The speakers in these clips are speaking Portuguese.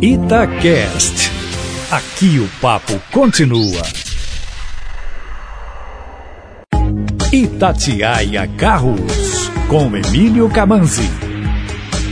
Itacast. Aqui o papo continua. Itatiaia Carros, com Emílio Camanzi.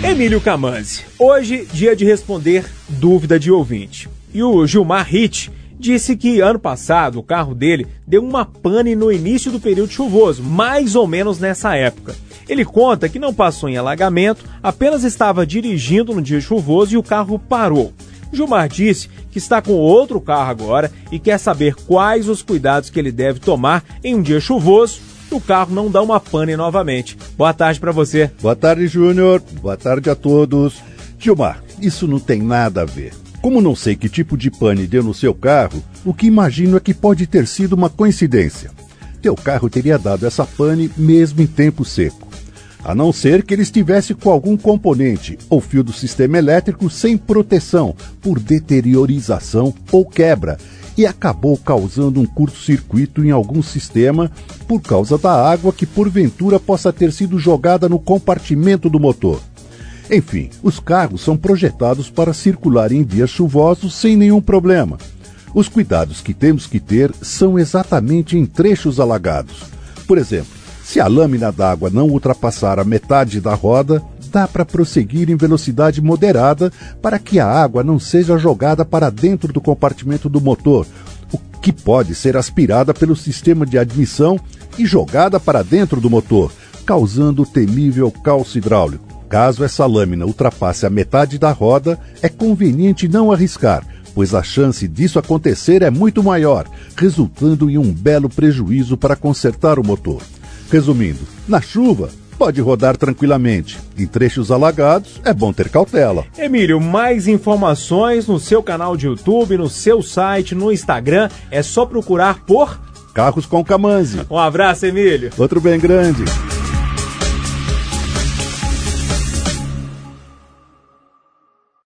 Emílio Camanzi, hoje dia de responder dúvida de ouvinte. E o Gilmar Ritt disse que ano passado o carro dele deu uma pane no início do período chuvoso, mais ou menos nessa época. Ele conta que não passou em alagamento, apenas estava dirigindo no dia chuvoso e o carro parou. Gilmar disse que está com outro carro agora e quer saber quais os cuidados que ele deve tomar em um dia chuvoso o carro não dá uma pane novamente. Boa tarde para você. Boa tarde, Júnior. Boa tarde a todos. Gilmar, isso não tem nada a ver. Como não sei que tipo de pane deu no seu carro, o que imagino é que pode ter sido uma coincidência. Teu carro teria dado essa pane mesmo em tempo seco. A não ser que ele estivesse com algum componente ou fio do sistema elétrico sem proteção por deteriorização ou quebra e acabou causando um curto-circuito em algum sistema por causa da água que porventura possa ter sido jogada no compartimento do motor. Enfim, os carros são projetados para circular em dias chuvosos sem nenhum problema. Os cuidados que temos que ter são exatamente em trechos alagados. Por exemplo, se a lâmina d'água não ultrapassar a metade da roda, dá para prosseguir em velocidade moderada para que a água não seja jogada para dentro do compartimento do motor, o que pode ser aspirada pelo sistema de admissão e jogada para dentro do motor, causando o temível calço hidráulico. Caso essa lâmina ultrapasse a metade da roda, é conveniente não arriscar, pois a chance disso acontecer é muito maior, resultando em um belo prejuízo para consertar o motor. Resumindo, na chuva, pode rodar tranquilamente. Em trechos alagados, é bom ter cautela. Emílio, mais informações no seu canal de YouTube, no seu site, no Instagram. É só procurar por Carros com Camanzi. Um abraço, Emílio. Outro bem grande.